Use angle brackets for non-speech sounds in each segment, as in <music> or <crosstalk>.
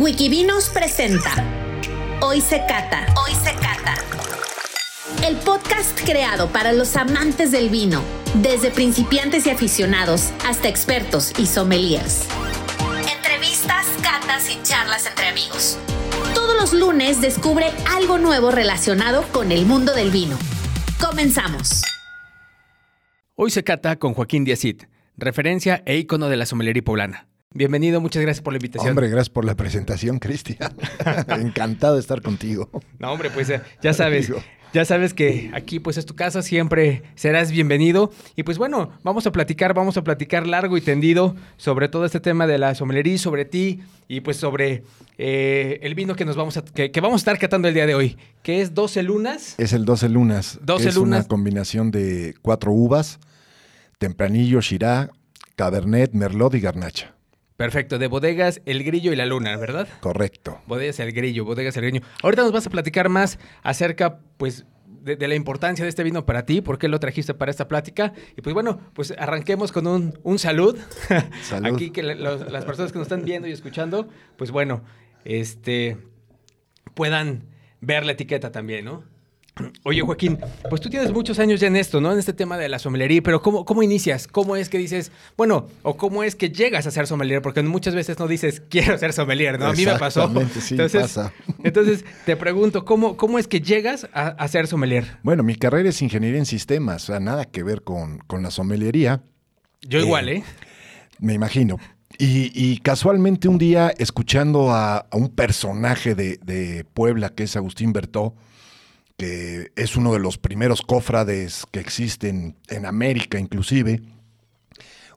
Wikivinos presenta Hoy se cata. Hoy se cata. El podcast creado para los amantes del vino, desde principiantes y aficionados hasta expertos y sommeliers. Entrevistas, catas y charlas entre amigos. Todos los lunes descubre algo nuevo relacionado con el mundo del vino. Comenzamos. Hoy se cata con Joaquín Díazit, referencia e ícono de la sommelería poblana. Bienvenido, muchas gracias por la invitación. Hombre, gracias por la presentación, Cristian. <laughs> Encantado de estar contigo. No, hombre, pues eh, ya sabes, ya sabes que aquí pues es tu casa, siempre serás bienvenido. Y pues bueno, vamos a platicar, vamos a platicar largo y tendido sobre todo este tema de la sommelería, sobre ti y pues sobre eh, el vino que nos vamos a, que, que vamos a estar catando el día de hoy, que es 12 lunas. Es el 12 lunas. 12 es lunas. una combinación de cuatro uvas, tempranillo, shirá, cabernet, merlot y garnacha. Perfecto, de bodegas El Grillo y la Luna, ¿verdad? Correcto. Bodegas El Grillo, Bodegas El Grillo. Ahorita nos vas a platicar más acerca, pues, de, de la importancia de este vino para ti, por qué lo trajiste para esta plática. Y pues bueno, pues arranquemos con un, un salud. <laughs> Salud. Aquí que los- las personas que nos están viendo y escuchando, pues bueno, este, puedan ver la etiqueta también, ¿no? Oye, Joaquín, pues tú tienes muchos años ya en esto, ¿no? En este tema de la sommelería, pero ¿cómo, cómo inicias? ¿Cómo es que dices, bueno, o cómo es que llegas a ser sommelier? Porque muchas veces no dices, quiero ser sommelier, ¿no? A mí me pasó. Sí, entonces, pasa. <laughs> entonces, te pregunto, ¿cómo, ¿cómo es que llegas a, a ser sommelier? Bueno, mi carrera es ingeniería en sistemas, o sea, nada que ver con, con la sommelería, Yo Eh, igual, ¿eh? me imagino. Y, y casualmente un día, escuchando a, a un personaje de, de Puebla, que es Agustín Bertó, que es uno de los primeros cofrades que existen en América inclusive,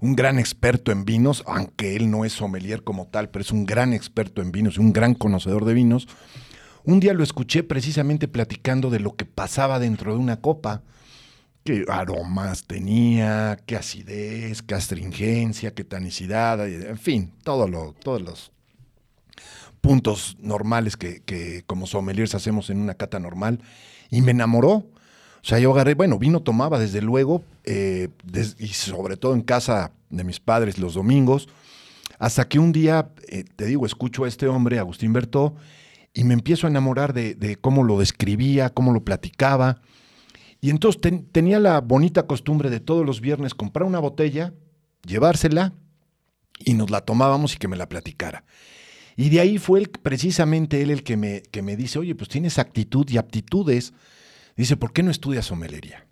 un gran experto en vinos, aunque él no es sommelier como tal, pero es un gran experto en vinos, un gran conocedor de vinos. Un día lo escuché precisamente platicando de lo que pasaba dentro de una copa, qué aromas tenía, qué acidez, qué astringencia, qué tanicidad, en fin, todo todos los puntos normales que, como sommeliers hacemos en una cata normal, y me enamoró. O sea, yo agarré, bueno, vino tomaba desde luego, eh, y sobre todo en casa de mis padres los domingos, hasta que un día, eh, te digo, escucho a este hombre, Agustín Bertó, y me empiezo a enamorar de, de cómo lo describía, cómo lo platicaba. Y entonces ten- tenía la bonita costumbre de todos los viernes comprar una botella, llevársela, y nos la tomábamos y que me la platicara. Y de ahí fue él, precisamente él el que me, que me dice, oye, pues tienes actitud y aptitudes. Dice, ¿por qué no estudias somelería?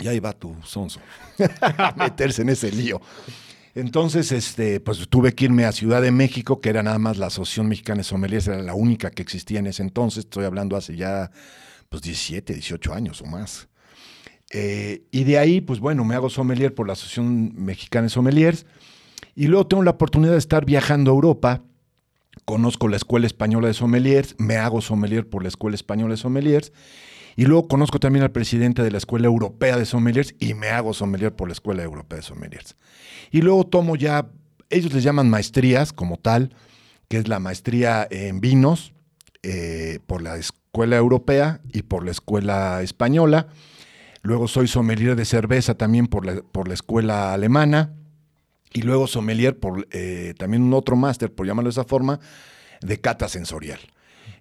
Y ahí va tu sonso <laughs> a meterse en ese lío. Entonces, este, pues tuve que irme a Ciudad de México, que era nada más la Asociación Mexicana de Sommeliers, era la única que existía en ese entonces. Estoy hablando hace ya, pues, 17, 18 años o más. Eh, y de ahí, pues bueno, me hago sommelier por la Asociación Mexicana de Sommeliers. Y luego tengo la oportunidad de estar viajando a Europa. Conozco la Escuela Española de Sommeliers, me hago sommelier por la Escuela Española de Sommeliers. Y luego conozco también al presidente de la Escuela Europea de Sommeliers y me hago sommelier por la Escuela Europea de Sommeliers. Y luego tomo ya, ellos les llaman maestrías como tal, que es la maestría en vinos eh, por la Escuela Europea y por la Escuela Española. Luego soy sommelier de cerveza también por la, por la Escuela Alemana. Y luego sommelier por eh, también un otro máster, por llamarlo de esa forma, de cata sensorial.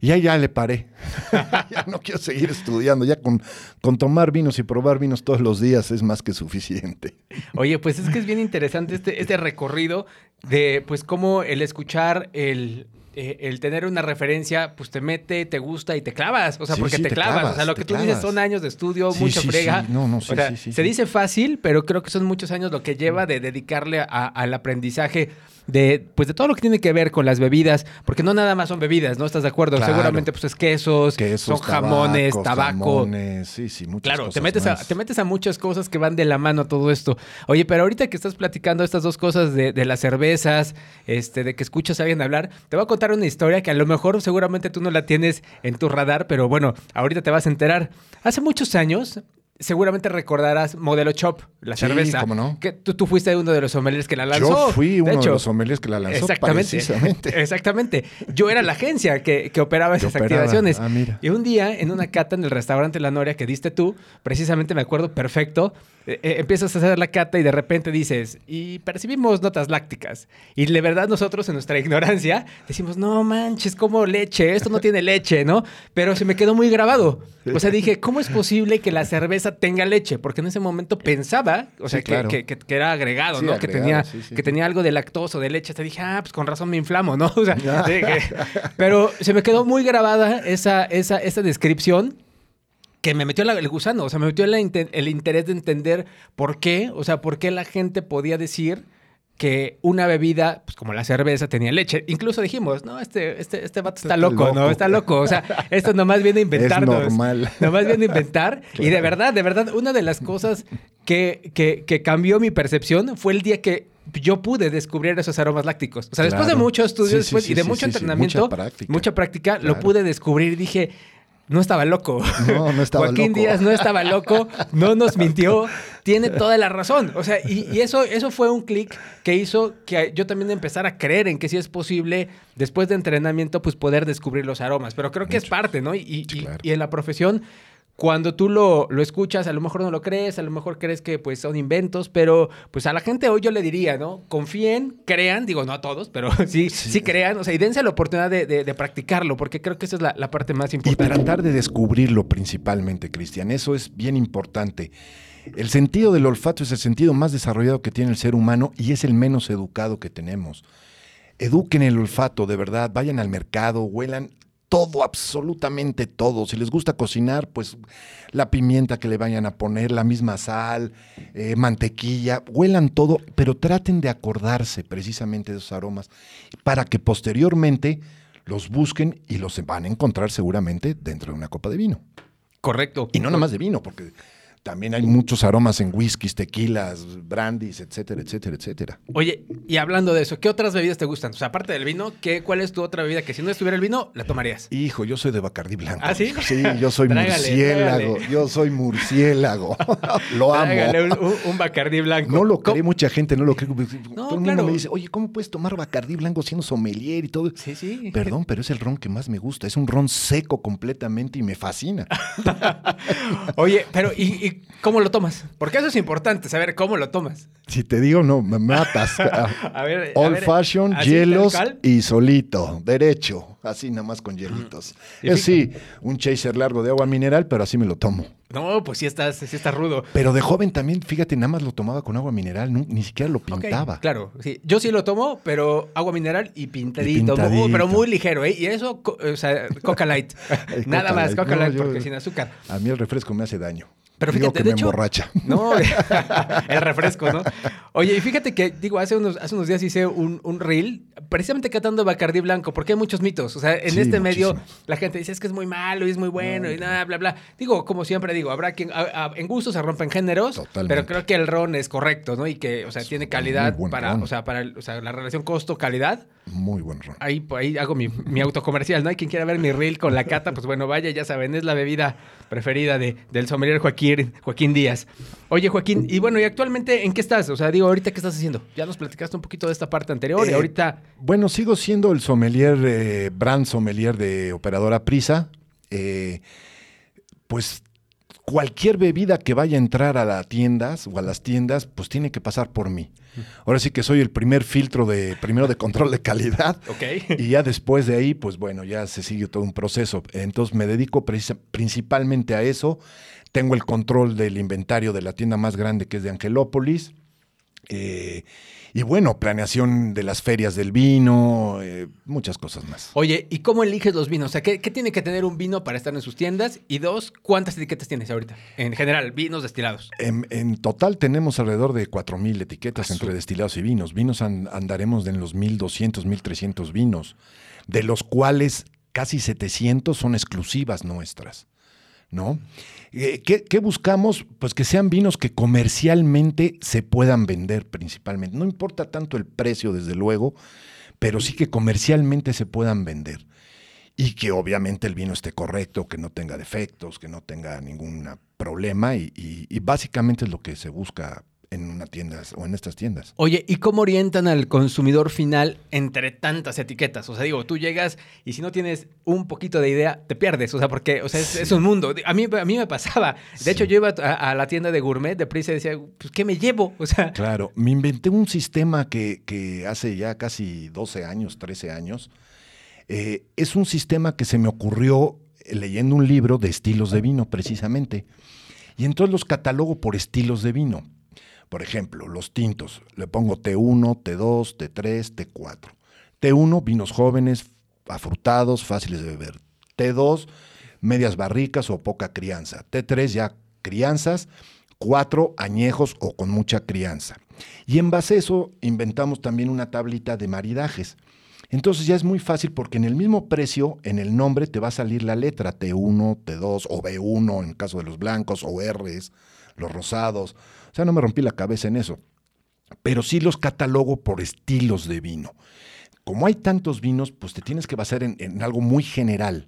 Y ahí ya le paré. <laughs> ya no quiero seguir estudiando. Ya con, con tomar vinos y probar vinos todos los días es más que suficiente. Oye, pues es que es bien interesante este, este recorrido de, pues, cómo el escuchar, el, eh, el tener una referencia, pues te mete, te gusta y te clavas. O sea, Sí, porque sí, te, te clavas. O sea, lo que tú dices son años de estudio, Sí, mucha frega. No, no, sí, O sea, sí, sí, se dice fácil, pero creo que son muchos años lo que lleva de dedicarle a- al aprendizaje de, pues, de todo lo que tiene que ver con las bebidas. Porque no nada más son bebidas, ¿no? ¿Estás de acuerdo? Claro. Seguramente, pues, es quesos, Quesos, son jamones, tabacos, tabaco. jamones, sí, sí, muchas Claro, te cosas metes, a, te metes a muchas cosas que van de la mano a todo esto. Oye, pero ahorita que estás platicando estas dos cosas de, de las cervezas, este, de que escuchas a alguien hablar, te voy a contar una historia que a lo mejor seguramente tú no la tienes en tu radar, pero bueno, ahorita te vas a enterar. Hace muchos años seguramente recordarás Modelo Chop, la Sí, cerveza. cómo no. Que tú, tú fuiste uno de los sommeliers que la lanzó. Yo fui uno de, hecho. los sommeliers que la lanzó Exactamente. precisamente. <laughs> Exactamente. Yo era la agencia que, que operaba esas operaba. activaciones. Ah, mira. Y un día, en una cata en el restaurante La Noria que diste tú, precisamente me acuerdo perfecto, eh, eh, empiezas a hacer la cata y de repente dices, y percibimos notas lácticas. Y de verdad nosotros en nuestra <laughs> ignorancia decimos, no manches, como leche, esto no tiene leche, ¿no? Pero se me quedó muy grabado. O sea, dije, ¿cómo es posible que la cerveza tenga leche? Porque en ese momento pensaba, o sea, Sí, que, claro. que- que- que era agregado, Sí, ¿no? que, tenía, sí, que tenía algo de lactosa o de leche. Te dije, ah, pues con razón me inflamo, ¿no? <laughs> O sea, dije, pero se me quedó muy grabada esa, esa, esa descripción que me metió la- el gusano, o sea, me metió la el interés de entender por qué, o sea, por qué la gente podía decir que una bebida, pues como la cerveza, tenía leche. Incluso dijimos, no, este, este, este vato está Está loco, ¿no? loco. Está loco. O sea, esto nomás viene a inventarnos. normal. Nomás viene a inventar. <laughs> Y de verdad, de verdad, una de las cosas que, que, que cambió mi percepción fue el día que yo pude descubrir esos aromas lácticos. O sea, después de muchos estudios Sí, sí, después, sí, y de mucho entrenamiento, Mucha práctica. mucha práctica, lo pude descubrir y dije, no estaba loco. No, no estaba Joaquín loco. Díaz no estaba loco, no nos mintió, tiene toda la razón. O sea, y, y eso, eso fue un clic que hizo que yo también empezara a creer en que sí es posible, después de entrenamiento, pues poder descubrir los aromas. Pero creo que es parte, ¿no? Y, y- Sí, claro. y en la profesión, cuando tú lo, lo escuchas, a lo mejor no lo crees, a lo mejor crees que pues son inventos, pero pues a la gente hoy yo le diría, ¿no? Confíen, crean, digo no a todos, pero <laughs> sí, sí, crean, o sea, y dense la oportunidad de, de- de practicarlo, porque creo que esa es la, la parte más Y importante. tratar de descubrirlo principalmente, Cristian. Eso es bien importante. El sentido del olfato es el sentido más desarrollado que tiene el ser humano y es el menos educado que tenemos. Eduquen el olfato, de verdad. Vayan al mercado, huelan todo, absolutamente todo. Si les gusta cocinar, pues la pimienta que le vayan a poner, la misma sal, eh, mantequilla, huelan todo, pero traten de acordarse precisamente de esos aromas para que posteriormente los busquen y los van a encontrar seguramente dentro de una copa de vino. Correcto. Y no nada más de vino, porque también hay muchos aromas en whiskies, tequilas, brandies, etcétera, etcétera, etcétera. Oye, y hablando de eso, ¿qué otras bebidas te gustan? O sea, aparte del vino, ¿qué, ¿cuál es tu otra bebida que si no estuviera el vino, la tomarías? Hijo, yo soy de Bacardí Blanco. ¿Ah, sí? Sí, yo soy murciélago. Yo soy murciélago. <laughs> lo amo. Un, un, un Bacardí blanco. No lo cree mucha gente, no lo cree. Todo el mundo me dice, oye, ¿cómo puedes tomar Bacardí Blanco siendo sommelier y todo? Sí, sí. Perdón, pero es el ron que más me gusta. Es un ron seco completamente y me fascina. <laughs> Oye, pero ¿y, y cómo lo tomas? Porque eso es importante, saber cómo lo tomas. Si te digo, no, me matas. <laughs> A ver, a Old ver, fashion, ¿así, hielos y solito, derecho, así nada más con hielitos. Es sí, un chaser largo de agua mineral, pero así me lo tomo. No, pues sí estás, sí estás rudo. Pero de joven también, fíjate, nada más lo tomaba con agua mineral, ni siquiera lo pintaba. claro, sí. Yo sí lo tomo, pero agua mineral y pintadito. pintadito. muy- pero muy ligero, ¿eh? Y eso, o sea, Coca Light. <laughs> Nada Coca más, Light. Coca No, Light, yo- porque sin azúcar. A mí el refresco me hace daño. Pero Digo fíjate, que de me hecho, emborracha. No, <laughs> el refresco, ¿no? Oye, y fíjate que, digo, hace unos, hace unos días hice un, un reel precisamente catando Bacardí Blanco, porque hay muchos mitos. O sea, en Sí, este medio la gente dice es que es muy malo y es muy bueno y nada, bla, bla. Digo, como siempre digo, habrá quien, a- a- en gusto se rompen géneros, Totalmente. pero creo que el ron es correcto, ¿no? Y que, o sea, tiene calidad para, ron. o sea, para el- o sea, la relación costo-calidad. Muy buen ron. Ahí, ahí hago mi, mi autocomercial, ¿no? Hay quien quiera ver mi reel con la cata, pues bueno, vaya, ya saben, es la bebida preferida de, del sommelier Joaquín, Joaquín Díaz. Oye, Joaquín, y bueno, ¿y actualmente en qué estás? O sea, digo, ¿ahorita qué estás haciendo? Ya nos platicaste un poquito de esta parte anterior y Eh, ahorita... Bueno, sigo siendo el sommelier, eh, brand sommelier de Operadora Prisa. Eh, pues cualquier bebida que vaya a entrar a las tiendas o a las tiendas, pues tiene que pasar por mí. Ahora sí que soy el primer filtro de, primero de control de calidad. <laughs> Ok. Y ya después de ahí, pues bueno, ya se sigue todo un proceso. Entonces me dedico principalmente a eso. Tengo el control del inventario de la tienda más grande que es de Angelópolis. Eh, y bueno, planeación de las ferias del vino, eh, muchas cosas más. Oye, ¿y cómo eliges los vinos? O sea, ¿qué, qué tiene que tener un vino para estar en sus tiendas? Y dos, ¿cuántas etiquetas tienes ahorita? En general, vinos destilados. En, en total tenemos alrededor de 4.000 etiquetas entre destilados y vinos. Vinos an- andaremos en los 1.200, 1.300 vinos, de los cuales casi 700 son exclusivas nuestras. ¿No? Eh, ¿qué, buscamos? Pues que sean vinos que comercialmente se puedan vender principalmente. No importa tanto el precio, desde luego, pero sí que comercialmente se puedan vender. Y que obviamente el vino esté correcto, que no tenga defectos, que no tenga ninguna problema y, y- y básicamente es lo que se busca en una tienda o en estas tiendas. Oye, ¿y cómo orientan al consumidor final entre tantas etiquetas? O sea, digo, tú llegas y si no tienes un poquito de idea, te pierdes. O sea, porque o sea, es, es un mundo. A mí, a mí me pasaba. De Sí. hecho, yo iba a, a la tienda de gourmet de prisa y decía, pues, ¿qué me llevo? O sea, Claro, me inventé un sistema que, que hace ya casi 12 años, 13 años. Eh, es un sistema que se me ocurrió eh, leyendo un libro de estilos de vino, precisamente. Y entonces los catalogo por estilos de vino. Por ejemplo, los tintos. Le pongo T1, T2, T3, T4. T1, vinos jóvenes, afrutados, fáciles de beber. T2, medias barricas o poca crianza. T3, ya crianzas. 4, añejos o con mucha crianza. Y en base a eso inventamos también una tablita de maridajes. Entonces ya es muy fácil porque en el mismo precio, en el nombre, te va a salir la letra T1, T2 o B1 en caso de los blancos o Rs, los rosados. O sea, no me rompí la cabeza en eso. Pero sí los catalogo por estilos de vino. Como hay tantos vinos, pues te tienes que basar en, en algo muy general,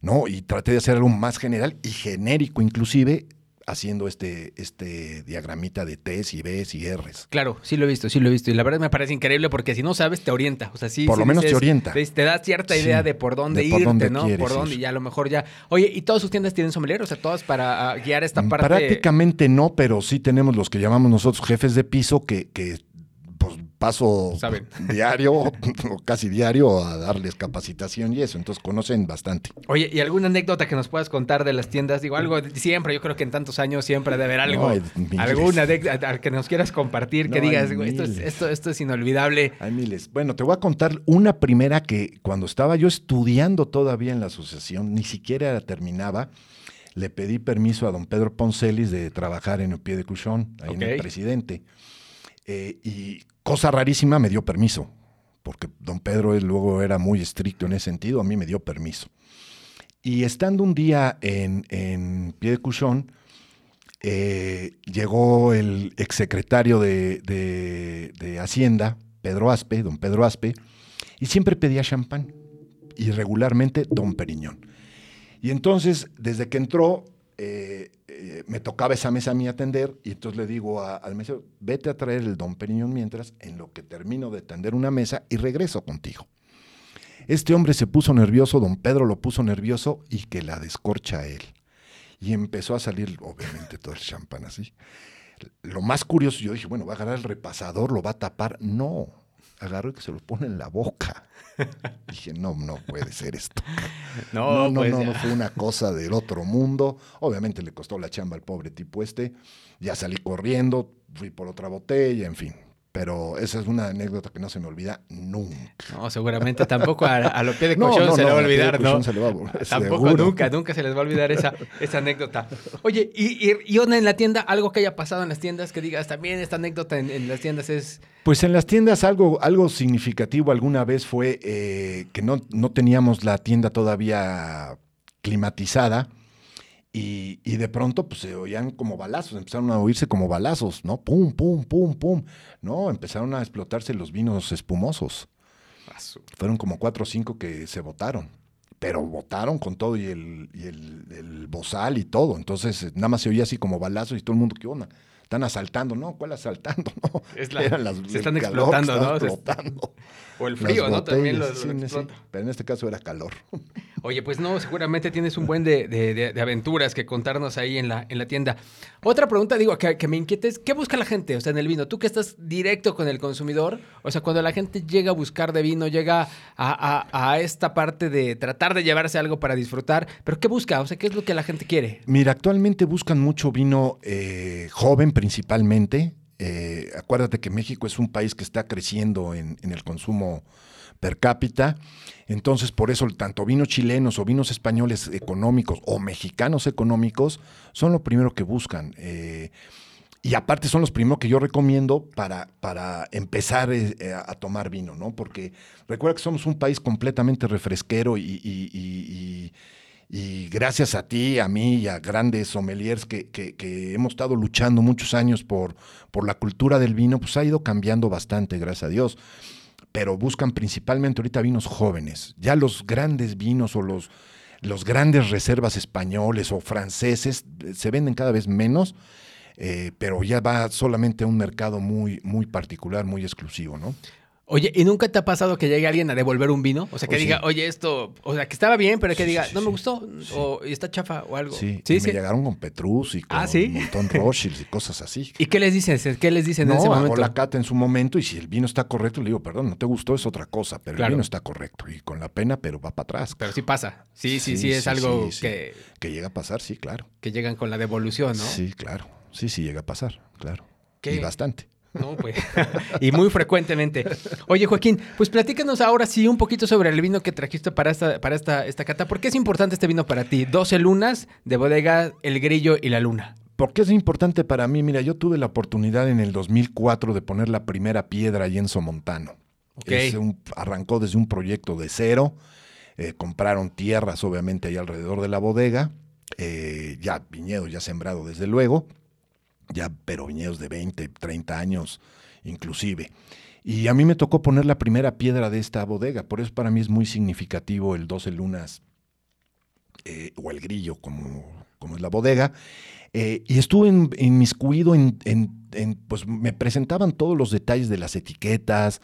¿no? Y traté de hacer algo más general y genérico inclusive, haciendo este, este diagramita de T's y B's y R's. claro, sí lo he visto, sí lo he visto. Y la verdad me parece increíble porque si no sabes, te orienta. O sea, sí. Por sí lo menos te orienta. Te, te da cierta Sí, idea de por dónde de por irte, dónde ¿no? Por dónde, ir. y a lo mejor ya. Oye, ¿y todas sus tiendas tienen sommelier? O sea, todas para guiar esta parte. Prácticamente no, pero sí tenemos los que llamamos nosotros jefes de piso que, que paso Saben. <laughs> diario o casi diario a darles capacitación y eso, entonces conocen bastante. Oye, ¿y alguna anécdota que nos puedas contar de las tiendas? Digo, algo siempre, yo creo que en tantos años siempre debe haber algo. No, alguna anécdota que nos quieras compartir, que No, digas, "Güey, esto es, esto, esto es inolvidable. Hay miles. Bueno, te voy a contar una primera que cuando estaba yo estudiando todavía en la asociación, ni siquiera terminaba, le pedí permiso a don Pedro Poncelis de trabajar en el pie de Cuchón, ahí en el presidente. Eh, y cosa rarísima, me dio permiso, porque don Pedro luego era muy estricto en ese sentido, a mí me dio permiso. Y estando un día en, en pie de Cuchón, eh, llegó el exsecretario de, de Hacienda, Pedro Aspe, don Pedro Aspe, y siempre pedía champán, y regularmente don Periñón. Y entonces, desde que entró, eh, eh, me tocaba esa mesa a mí atender, y entonces le digo a- al mesero, vete a traer el don Periñón mientras, en lo que termino de atender una mesa, y regreso contigo. Este hombre se puso nervioso, don Pedro lo puso nervioso, y que la descorcha a él. Y empezó a salir, obviamente, todo el champán así. Lo más curioso, yo dije, bueno, va a agarrar el repasador, lo va a tapar. No, agarró y que se lo pone en la boca. <laughs> Dije, no, no puede ser esto. <laughs> No, no, pues no, no, fue una cosa del otro mundo. Obviamente le costó la chamba al pobre tipo este. Ya salí corriendo, fui por otra botella, en fin. Pero esa es una anécdota que no se me olvida nunca. No, seguramente tampoco a, a lo pie de colchón <laughs> no, se no, le va a olvidar, ¿no? se le va a Tampoco seguro. nunca, nunca se les va a olvidar esa, esa anécdota. Oye, y, y, y onda en la tienda, algo que haya pasado en las tiendas que digas, también esta anécdota en, en las tiendas es... Pues en las tiendas algo, algo significativo alguna vez fue eh, que no, no teníamos la tienda todavía climatizada y, y de pronto pues se oían como balazos, empezaron a oírse como balazos, ¿no? Pum, pum, pum, pum. No, empezaron a explotarse los vinos espumosos. Fueron como cuatro o cinco que se votaron. Pero votaron con todo y el, y el, el bozal y todo. Entonces, eh, nada más se oía así como balazos y todo el mundo, ¿qué onda? Están asaltando, ¿no? ¿Cuál asaltando? <laughs> No, Es la- Eran las- se están calor explotando, ¿no? Explotando. O el Las frío, ¿no? También lo, sí, sí, pero en este caso era calor. <laughs> Oye, pues no, seguramente tienes un buen de, de- aventuras que contarnos ahí en la, en la tienda. Otra pregunta, digo, que, me inquieta es, ¿qué busca la gente? O sea, en el vino, tú que estás directo con el consumidor, o sea, cuando la gente llega a buscar de vino, llega a, a- a esta parte de tratar de llevarse algo para disfrutar, pero ¿qué busca? O sea, ¿qué es lo que la gente quiere? Mira, actualmente buscan mucho vino eh, joven principalmente. Eh, acuérdate que México es un país que está creciendo en, en el consumo per cápita. Entonces, por eso, tanto vinos chilenos o vinos españoles económicos o mexicanos económicos son lo primero que buscan. Eh, y aparte son los primeros que yo recomiendo para, para empezar eh, eh, a tomar vino, ¿no? Porque recuerda que somos un país completamente refresquero y, gracias a ti, a mí y a grandes sommeliers que, que- que hemos estado luchando muchos años por, por la cultura del vino, pues ha ido cambiando bastante, gracias a Dios. Pero buscan principalmente ahorita vinos jóvenes. Ya los grandes vinos o los, los grandes reservas españoles o franceses eh, se venden cada vez menos, eh, pero ya va solamente a un mercado muy, muy particular, muy exclusivo, ¿no? Oye, ¿y nunca te ha pasado que llegue alguien a devolver un vino? O sea, que sí. diga, oye, esto, o sea, que estaba bien, pero que Sí, diga, sí, no me gustó, o está chafa o algo. Sí, sí. y sí. me llegaron con Petrus y con Ah, un montón <laughs> Rothschild y cosas así. ¿Y qué les dices? ¿Qué les dicen no, en ese momento? la cata en su momento y si el vino está correcto, le digo, perdón, no te gustó, es otra cosa, pero Claro. el vino está correcto y con la pena, pero va para atrás. Pero sí pasa. Sí, sí, sí, es algo. Que, Que llega a pasar, sí, claro. que llegan con la devolución, ¿no? Sí, claro. Sí, sí, llega a pasar, claro. ¿Qué? Y bastante. No, pues. <laughs> y muy frecuentemente. Oye, Joaquín, pues platícanos ahora sí un poquito sobre el vino que trajiste para esta, para esta, esta cata. ¿Por qué es importante este vino para ti? 12 lunas de bodega El Grillo y la Luna. ¿Por qué es importante para mí? Mira, yo tuve la oportunidad en el 2004 de poner la primera piedra ahí en Somontano. Ok. Es un- arrancó desde un proyecto de cero. eh, compraron tierras, obviamente, ahí alrededor de la bodega. eh, ya viñedos, ya sembrado, desde luego. Ya, pero viñedos de 20, 30 años, inclusive. Y a mí me tocó poner la primera piedra de esta bodega. Por eso para mí es muy significativo el 12 lunas eh, o el grillo, como, como es la bodega. Eh, y estuve inmiscuido en, en- en, pues me presentaban todos los detalles de las etiquetas,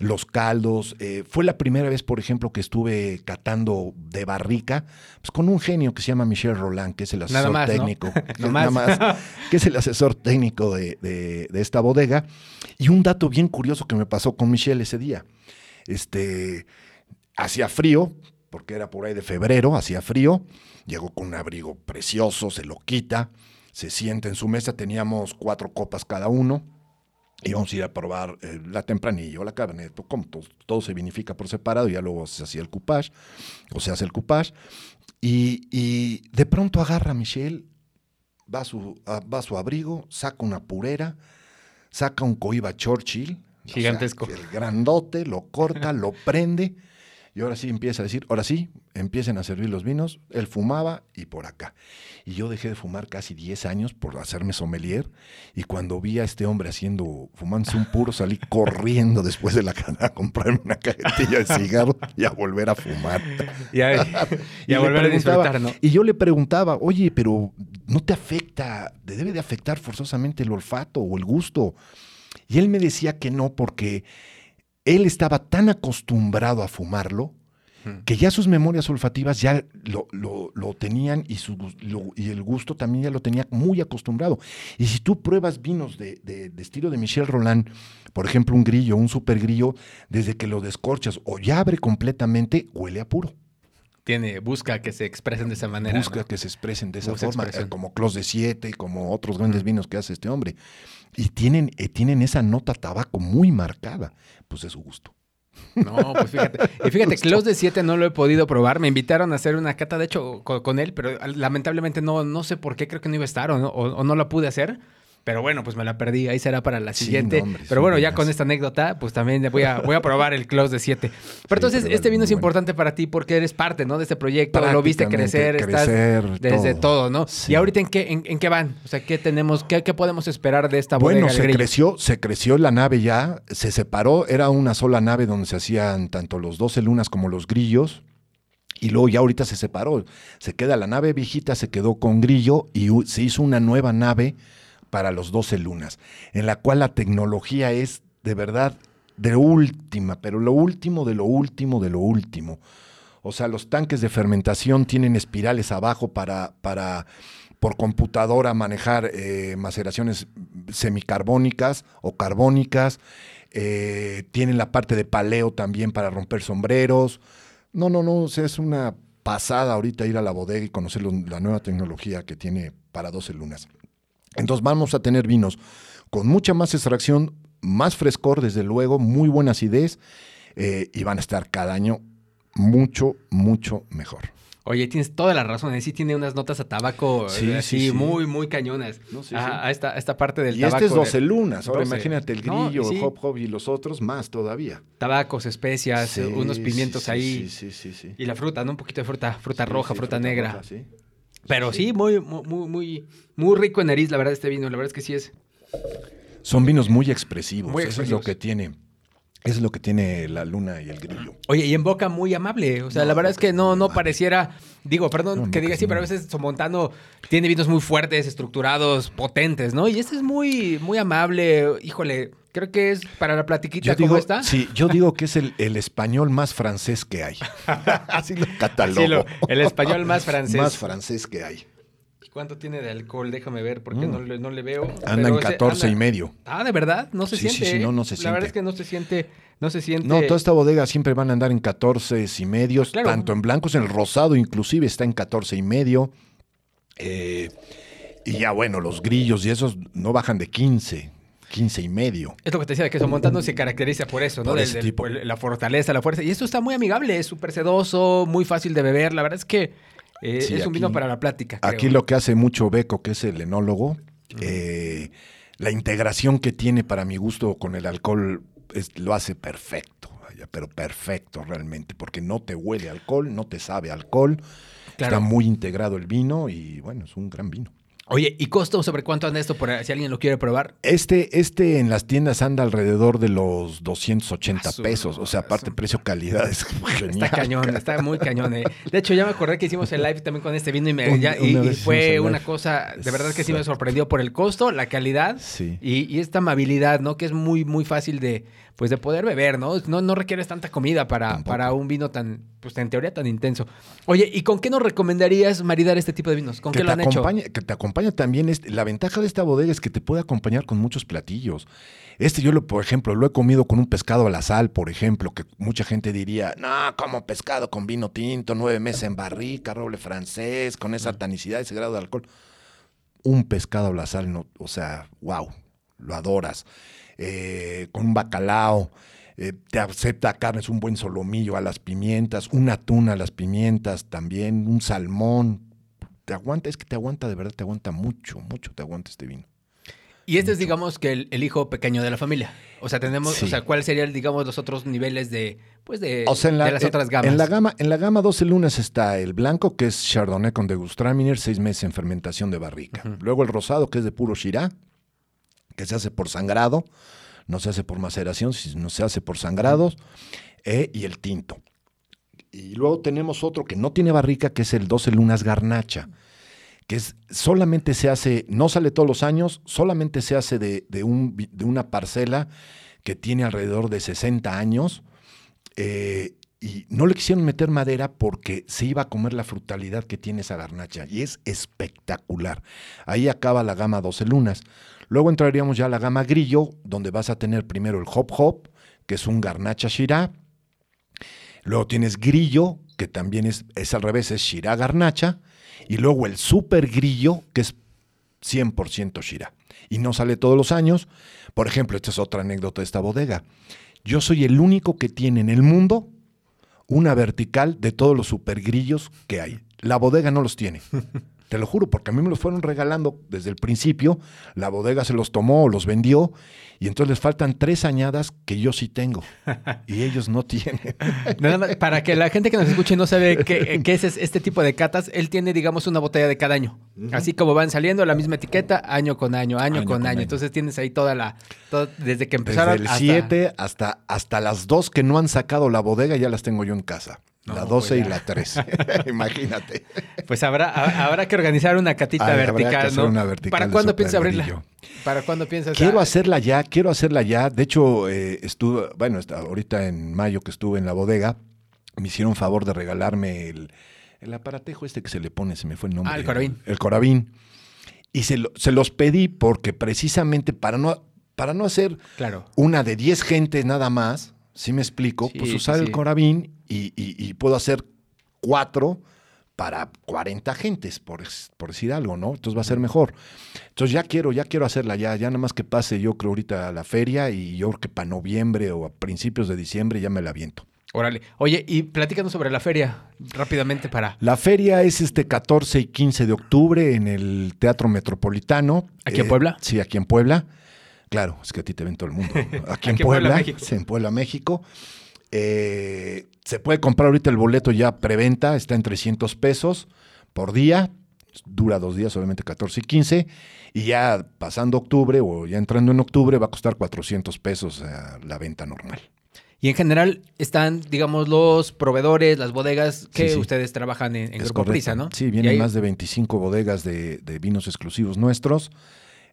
los caldos. Eh, fue la primera vez, por ejemplo, que estuve catando de barrica, pues con un genio que se llama Michel Roland, que es el asesor técnico. <laughs> que- No más. nada más, que es el asesor técnico de, de- de esta bodega. Y un dato bien curioso que me pasó con Michel ese día. Este, hacía frío, porque era por ahí de febrero, hacía frío. Llegó con un abrigo precioso, se lo quita, se sienta en su mesa, teníamos cuatro copas cada uno. Íbamos a ir a probar eh, la tempranillo, la cabernet, como todo, todo se vinifica por separado, y ya luego se hacía el coupage, o se hace el coupage. Y, y de pronto agarra a Michelle, va a, su, a- va a su abrigo, saca una purera, saca un coiba Churchill. o sea, Gigantesco. el grandote, lo corta, lo prende. Y ahora sí empieza a decir, ahora sí, empiecen a servir los vinos. Él fumaba y por acá. Y yo dejé de fumar casi 10 años por hacerme sommelier. Y cuando vi a este hombre haciendo, fumándose un puro, salí <laughs> corriendo después de la cana a comprarme una cajetilla de cigarro y a volver a fumar. Y a, <laughs> y a volver a disfrutar, ¿no? Y yo le preguntaba, oye, pero ¿no te afecta, te debe de afectar forzosamente el olfato o el gusto? Y él me decía que no, porque él estaba tan acostumbrado a fumarlo Hmm. que ya sus memorias olfativas ya lo, lo- lo tenían y, su, lo- y el gusto también ya lo tenía muy acostumbrado. Y si tú pruebas vinos de, de- de estilo de Michel Roland, por ejemplo, un grillo, un super grillo, desde que lo descorchas o ya abre completamente, huele a puro. Tiene, busca que se expresen de esa manera. Busca ¿no? que se expresen de esa Busca forma, expresión. como Clos de Siete y como otros grandes vinos que hace este hombre. Y tienen, eh, tienen esa nota tabaco muy marcada, pues de su gusto. No, pues fíjate. <laughs> Y fíjate, Close de 7 no lo he podido probar. Me invitaron a hacer una cata, de hecho, co- con, él, pero lamentablemente no, no sé por qué, creo que no iba a estar o no, o, o no la pude hacer. Pero bueno, pues me la perdí. Ahí será para la Sí, siguiente. no, hombre, pero bueno, ya con esta anécdota, pues también voy a, voy a probar el Close de 7. Pero Sí, entonces, pero este es vino es bueno. importante para ti porque eres parte, ¿no? De este proyecto. Lo viste crecer, estás crecer, desde todo. todo, ¿no? Sí. Y ahorita, ¿en qué, en, en qué van? O sea, ¿qué tenemos, qué, qué podemos esperar de esta bodega? Bueno, se Grillo? creció, se creció la nave ya, se separó, era una sola nave donde se hacían tanto los 12 lunas como los grillos. Y luego ya ahorita se separó. Se queda la nave viejita, se quedó con grillo y se hizo una nueva nave para los 12 lunas, en la cual la tecnología es de verdad de última, pero lo último de lo último de lo último. O sea, los tanques de fermentación tienen espirales abajo para, para por computadora manejar eh, maceraciones semicarbónicas o carbónicas. Eh, tienen la parte de paleo también para romper sombreros. No, no, no, o sea, es una pasada ahorita ir a la bodega y conocer la nueva tecnología que tiene para 12 lunas. Entonces vamos a tener vinos con mucha más extracción, más frescor, desde luego, muy buena acidez eh, y van a estar cada año mucho, mucho mejor. Oye, tienes toda la razón. ahí Sí tiene unas notas a tabaco Sí, eh, así sí, sí. muy, muy cañonas. No, a, esta, a esta parte del Y tabaco. este es de- 12 lunas, ahora 12. imagínate el grillo, y el hop hop y los otros más todavía. Tabacos, especias, unos pimientos ahí. Sí, sí, sí. Y la fruta, ¿no? Un poquito de fruta, fruta roja, fruta, negra. roja, sí. Pero sí, muy, muy, muy, muy, muy rico en nariz, la verdad, este vino. La verdad es que sí es. Son vinos muy expresivos, Muy eso es lo expresivos. que tiene. Eso es lo que tiene la luna y el grillo. Oye, y en boca muy amable. O sea, la verdad es que no, no pareciera. Digo, perdón No, que diga sí, así, pero a veces Somontano tiene vinos muy fuertes, estructurados, potentes, ¿no? Y este es muy, muy amable. Híjole, creo que es para la platiquita Yo como digo, esta. sí, yo digo que es el, el español más francés que hay. <laughs> Así lo catalogo. Sí, lo- el español más francés. Más francés que hay. ¿Cuánto tiene de alcohol? Déjame ver, porque no, le, no le veo. Mm. Anda en ese- 14 y medio. Ah, ¿de verdad? No se Sí, sí, siente. sí, ¿eh? no, no se La verdad siente. es que no se siente. No se siente. No, toda esta bodega siempre van a andar en 14 y medios, Claro. tanto en blancos, en el rosado inclusive está en 14 y medio. Eh, y ya bueno, los grillos y esos no bajan de 15, 15 y medio. Es lo que te decía, que Somontano se caracteriza por eso, ¿no? Por Del- tipo. la fortaleza, la fuerza. Y esto está muy amigable, es súper sedoso, muy fácil de beber. La verdad es que eh, Sí, es un aquí- vino para la plática. creo. Aquí lo que hace mucho Beco, que es el enólogo, eh, la integración que tiene para mi gusto con el alcohol es- lo hace perfecto, vaya, pero perfecto realmente, porque no te huele alcohol, no te sabe alcohol, Claro. está muy integrado el vino y bueno, es un gran vino. Oye, ¿y costo sobre cuánto anda esto por si alguien lo quiere probar? Este, este en las tiendas anda alrededor de los 280 Ah, su- pesos. O sea, aparte precio-calidad es <laughs> genial. Está cañón, está muy cañón. eh. De hecho, ya me acordé que hicimos el live también con este vino y, me- Un- ya- y- fue una cosa, de verdad que sí me sorprendió por el costo, la calidad Sí. y, y esta amabilidad, ¿no? Que es muy, muy fácil de, pues, de poder beber, ¿no? No, no requieres tanta comida para, Tampoco. para un vino tan, pues, en teoría tan intenso. Oye, ¿y con qué nos recomendarías maridar este tipo de vinos? ¿Con que qué lo hecho? Que te acompaña también. Este, la ventaja de esta bodega es que te puede acompañar con muchos platillos. Este yo, lo, por ejemplo, lo he comido con un pescado a la sal, por ejemplo, que mucha gente diría, no, como pescado con vino tinto, nueve meses en barrica, roble francés, con esa tanicidad, ese grado de alcohol. Un pescado a la sal, no, o sea, wow, lo adoras. Eh, con un bacalao, eh, te acepta carnes, un buen solomillo a las pimientas, un atún a las pimientas también, un salmón. Te aguanta, es que te aguanta, de verdad, te aguanta mucho, mucho te aguanta este vino. Y este es, digamos, que el, el hijo pequeño de la familia. O sea, tenemos, Sí. o sea, ¿cuáles serían, digamos, los otros niveles de, pues, de, O sea, en la, de las en- otras gamas? En la gama, en la gama 12 lunas está el blanco, que es Chardonnay con degustraminer, seis meses en fermentación de barrica. Luego el rosado, que es de puro Shiraz, que se hace por sangrado, no se hace por maceración, sino se hace por sangrados, eh, y el tinto. Y luego tenemos otro que no tiene barrica, que es el 12 lunas garnacha, que es, solamente se hace, no sale todos los años, solamente se hace de, de un, de una parcela que tiene alrededor de 60 años. eh, y no le quisieron meter madera porque se iba a comer la frutalidad que tiene esa garnacha. Y es espectacular. Ahí acaba la gama 12 lunas. Luego entraríamos ya a la gama grillo, donde vas a tener primero el hop hop, que es un garnacha shirá. Luego tienes grillo, que también es, es al revés, es shirá garnacha. Y luego el super grillo, que es 100% shirá. Y no sale todos los años. Por ejemplo, esta es otra anécdota de esta bodega. Yo soy el único que tiene en el mundo una vertical de todos los supergrillos que hay. La bodega no los tiene. <laughs> Te lo juro, porque a mí me los fueron regalando desde el principio. La bodega se los tomó o los vendió. Y entonces les faltan tres añadas que yo sí tengo. Y ellos no tienen. <laughs> Nada más, para que la gente que nos escuche no sabe qué, qué es es- este tipo de catas, él tiene, digamos, una botella de cada año. Así como van saliendo la misma etiqueta, año con año, año, Año con, con año. año. Entonces tienes ahí toda la. todo- desde que Desde empezaron. el hasta- 7 hasta, hasta las dos que no han sacado la bodega ya las tengo yo en casa. No, la 12 pues y ya. la 13. <laughs> Imagínate. Pues habrá, ha- habrá que organizar una catita Ay, habrá que vertical, una vertical ¿Para cuándo piensas abrirla? ¿Para cuándo piensas? Quiero ah, hacerla ya, quiero hacerla ya. De hecho, eh, estuve, bueno, ahorita en mayo que estuve en la bodega, me hicieron favor de regalarme el, el aparatejo este que se le pone, se me fue el nombre. Ah, el corabín. El corabín. Y se, lo- se los pedí porque precisamente para no, para no hacer Claro. una de 10 gentes nada más, si me explico, Sí, pues usar sí. el corabín y, y- y puedo hacer cuatro para 40 gentes, por, por decir algo, ¿no? Entonces va a ser mejor. Entonces ya quiero, ya quiero hacerla ya, ya nada más que pase yo creo ahorita a la feria y yo creo que para noviembre o a principios de diciembre ya me la aviento. Órale. Oye, y platícanos sobre la feria rápidamente para. La feria es este 14 y 15 de octubre en el Teatro Metropolitano. ¿Aquí en Puebla? Sí, aquí en Puebla. Claro, es que a ti te ven todo el mundo. <laughs> Aquí, en Aquí en Puebla, Puebla, México. en Puebla, México. Eh, se puede comprar ahorita el boleto ya preventa, está en 300 pesos por día. Dura dos días, obviamente 14 y 15. Y ya pasando octubre o ya entrando en octubre va a costar 400 pesos la venta normal. Y en general están, digamos, los proveedores, las bodegas que Sí, sí. ustedes trabajan en, en Grupo. Prisa, ¿no? Sí, vienen ahí- más de 25 bodegas de, de vinos exclusivos nuestros.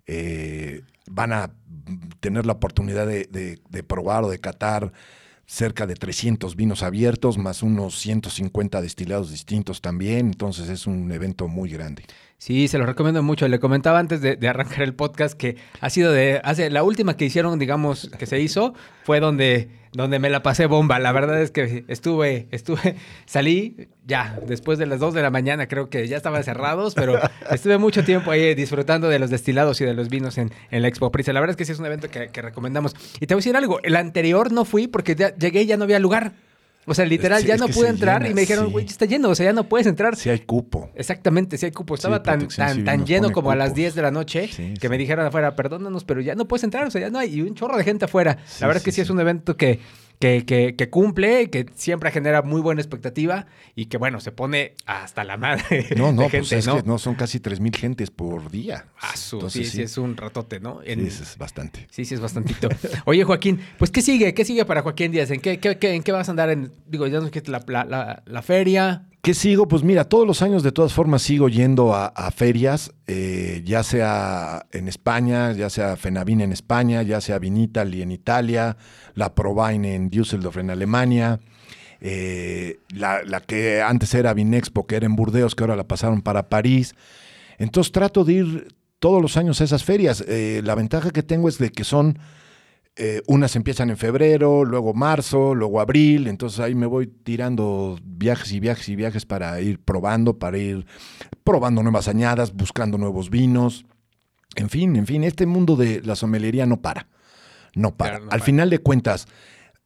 Eh, van a tener la oportunidad de, de- de probar o de catar cerca de 300 vinos abiertos, más unos 150 destilados distintos también. Entonces es un evento muy grande. Sí, se lo recomiendo mucho. Le comentaba antes de, arrancar el podcast que ha sido de hace la última que hicieron, digamos, que se hizo fue donde donde me la pasé bomba. La verdad es que estuve estuve salí ya después de las 2 de la mañana, creo que ya estaban cerrados, pero <laughs> estuve mucho tiempo ahí disfrutando de los destilados y de los vinos en, en la Expo Prisa. La verdad es que sí es un evento que, que recomendamos. Y te voy a decir algo, el anterior no fui porque ya llegué y ya no había lugar. O sea, literal, Sí, ya no pude entrar llena, y me dijeron, sí. güey, ya está lleno, o sea, ya no puedes entrar. Si hay cupo. Exactamente, sí hay cupo. Estaba tan, tan, tan lleno como a las cupos. 10 de la noche Sí, que me sí. dijeron afuera, perdónanos, pero ya no puedes entrar, o sea, ya no hay. Y un chorro de gente afuera. Sí, la verdad es que sí, sí, es sí. un evento que, que, que, que cumple, que siempre genera muy buena expectativa y que, bueno, se pone hasta la madre No, no, de pues es ¿no? que no son casi 3.000 gentes por día. Ah, su- Entonces, sí, sí, es un ratote, ¿no? sí, En- eso es bastante. Sí, sí, es bastantito. Oye, Joaquín, pues, ¿qué sigue? ¿Qué sigue para Joaquín Díaz? ¿En qué, qué- qué- en qué vas a andar? En, digo, ya nos dijiste la, la, la, la feria. ¿Qué sigo? Pues mira, todos los años de todas formas sigo yendo a, ferias, eh, ya sea en España, ya sea Fenavin en España, ya sea Vinitali en Italia, la Provine en Düsseldorf en Alemania, eh, la, la que antes era Vinexpo, que era en Burdeos, que ahora la pasaron para París. Entonces trato de ir todos los años a esas ferias. Eh, la ventaja que tengo es de que son eh, unas empiezan en febrero, luego marzo, luego abril, entonces ahí me voy tirando viajes y viajes y viajes para ir probando, para ir probando nuevas añadas, buscando nuevos vinos. En fin, en fin, este mundo de la somelería no para. No para. Claro, no al para. final de cuentas,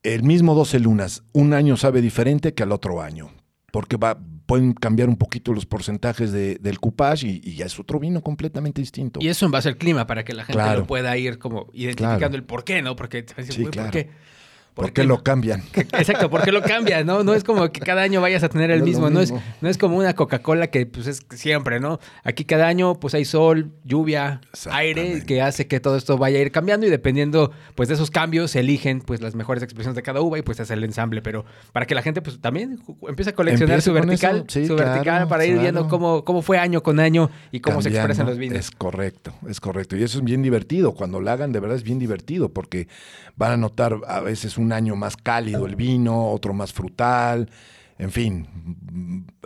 el mismo 12 lunas, un año sabe diferente que al otro año. Porque va, pueden cambiar un poquito los porcentajes de- del coupage y, y ya es otro vino completamente distinto. Y eso en base al clima, para que la gente Claro. lo pueda ir como identificando Claro. el por qué, ¿no? Porque te dicen, Sí, "Güey, claro. ¿por qué? <laughs> ¿Por qué lo cambian? Exacto, porque lo cambia, ¿no? No es como que cada año vayas a tener el No es mismo, no es, no es como una Coca-Cola que pues es siempre, ¿no? Aquí cada año pues hay sol, lluvia, aire que hace que todo esto vaya a ir cambiando y dependiendo pues de esos cambios se eligen pues las mejores expresiones de cada uva y pues hace el ensamble, pero para que la gente pues también empiece a coleccionar su vertical, sí, su claro, vertical para ir viendo cómo, cómo fue año con año y cómo se expresan los vinos. Es correcto, es correcto. Y eso es bien divertido. Cuando lo hagan, de verdad es bien divertido porque van a notar a veces un año más cálido el vino, otro más frutal. En fin,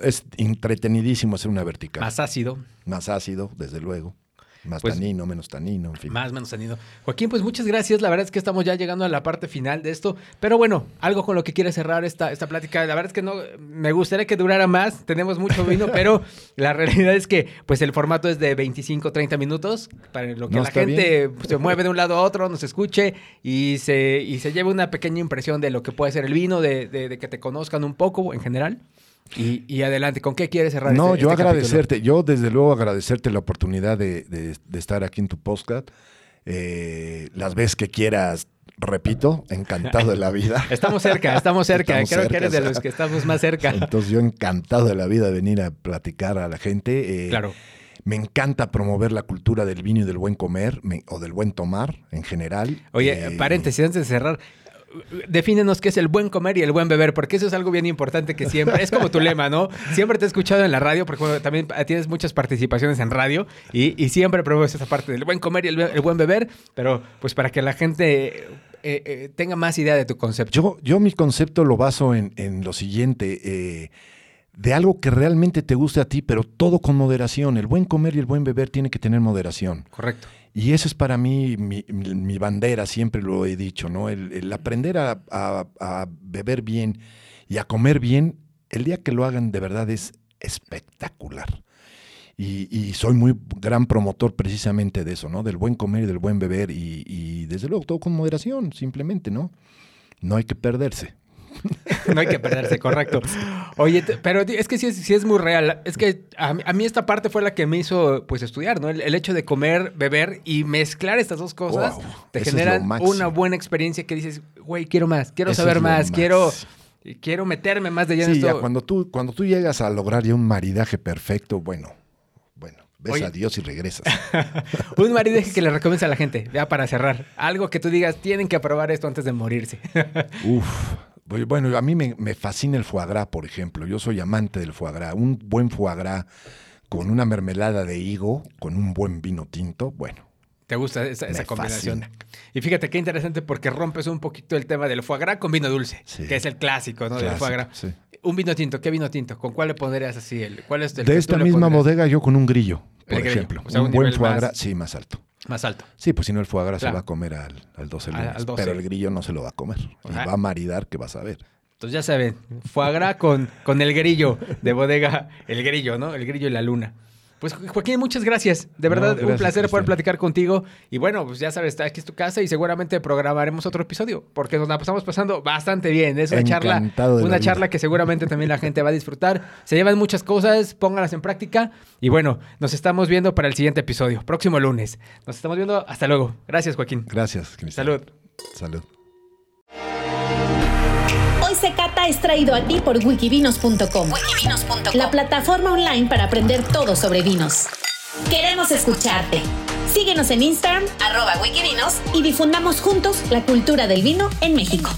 es entretenidísimo hacer una vertical. Más ácido, Más ácido, desde luego. Más Pues- tanino, menos tanino, en fin. Más menos tenido. Joaquín, pues muchas gracias. La verdad es que estamos ya llegando a la parte final de esto. Pero bueno, algo con lo que quieres cerrar esta, esta plática. La verdad es que no me gustaría que durara más. Tenemos mucho vino, <laughs> pero la realidad es que pues el formato es de 25, 30 minutos. Para lo que No, la gente se mueve de un lado a otro, nos escuche y se, y se lleve una pequeña impresión de lo que puede ser el vino, de, de- de que te conozcan un poco en general. Y, y adelante, ¿con qué quieres cerrar? No, este- yo este capítulo? agradecerte, yo desde luego agradecerte la oportunidad de, de- de estar aquí en tu podcast. Eh, las veces que quieras, repito, encantado de la vida. <laughs> Estamos cerca, estamos cerca. Estamos Creo que eres de o sea. los que estamos más cerca. Entonces yo encantado de la vida de venir a platicar a la gente. Eh, Claro. Me encanta promover la cultura del vino y del buen comer me- o del buen tomar en general. Oye, Eh, paréntesis, antes de cerrar. Defínenos qué es el buen comer y el buen beber, porque eso es algo bien importante que siempre, es como tu lema, ¿no? Siempre te he escuchado en la radio, porque también tienes muchas participaciones en radio y, y siempre promueves esa parte del buen comer y el buen beber, pero pues para que la gente eh, eh, tenga más idea de tu concepto. Yo, yo mi concepto lo baso en, en lo siguiente, eh, de algo que realmente te guste a ti, pero todo con moderación. El buen comer y el buen beber tiene que tener moderación. Correcto. Y eso es para mí mi, mi- mi bandera, siempre lo he dicho, ¿no? El, el aprender a, a- a beber bien y a comer bien, el día que lo hagan de verdad es espectacular. Y, y soy muy gran promotor precisamente de eso, ¿no? Del buen comer y del buen beber y, y desde luego todo con moderación, simplemente, ¿no? No hay que perderse. <laughs> No hay que perderse, correcto. Oye, pero es que sí es, sí es muy real. Es que a, mí- a mí esta parte fue la que me hizo pues estudiar, ¿no? El, el hecho de comer, beber y mezclar estas dos cosas Wow, te generan una buena experiencia que dices, güey, quiero más, quiero Eso saber más, quiero, quiero meterme más de lleno en ya esto. cuando tú, cuando tú llegas a lograr ya un maridaje perfecto, bueno, bueno, ves Oye. a Dios y regresas. <laughs> Un maridaje que le recomiendas a la gente, ya para cerrar. Algo que tú digas, tienen que probar esto antes de morirse. <laughs> Uf. Bueno, a mí me, me fascina el foie gras, por ejemplo. Yo soy amante del foie gras. Un buen foie gras con una mermelada de higo, con un buen vino tinto, bueno. ¿Te gusta esa, combinación? fascina. Y fíjate qué interesante porque rompes un poquito el tema del foie gras con vino dulce, Sí. que es el clásico, ¿no? del foie gras. sí. Un vino tinto, ¿qué vino tinto? ¿Con cuál le pondrías así? El, ¿Cuál es el De esta misma bodega yo con un grillo, por El grillo, ejemplo. o sea, un, un buen foie más- gras, sí, más alto. Más alto. Sí, pues si no el foie gras se va a comer al, al 12 Al- lunes. al 12. Pero el grillo no se lo va a comer. Y va a maridar que vas a ver. Entonces ya saben, foie gras con, con el grillo de bodega, el grillo, ¿no? El grillo y la luna. Pues Joaquín, muchas gracias. De No, verdad, un placer poder platicar contigo. Y bueno, pues ya sabes, aquí es tu casa y seguramente programaremos otro episodio porque nos la pasamos pasando bastante bien. Es una charla, Encantado una vida. charla que seguramente también la gente va a disfrutar. Se llevan muchas cosas, pónganlas en práctica. Y bueno, nos estamos viendo para el siguiente episodio, próximo lunes. Nos estamos viendo. Hasta luego. Gracias, Joaquín. Gracias, Cristian. Salud. Salud. Hoy se cata es traído a ti por wikivinos.com, la plataforma online para aprender todo sobre vinos. Queremos escucharte. Síguenos en Instagram, arroba wikivinos, y difundamos juntos la cultura del vino en México.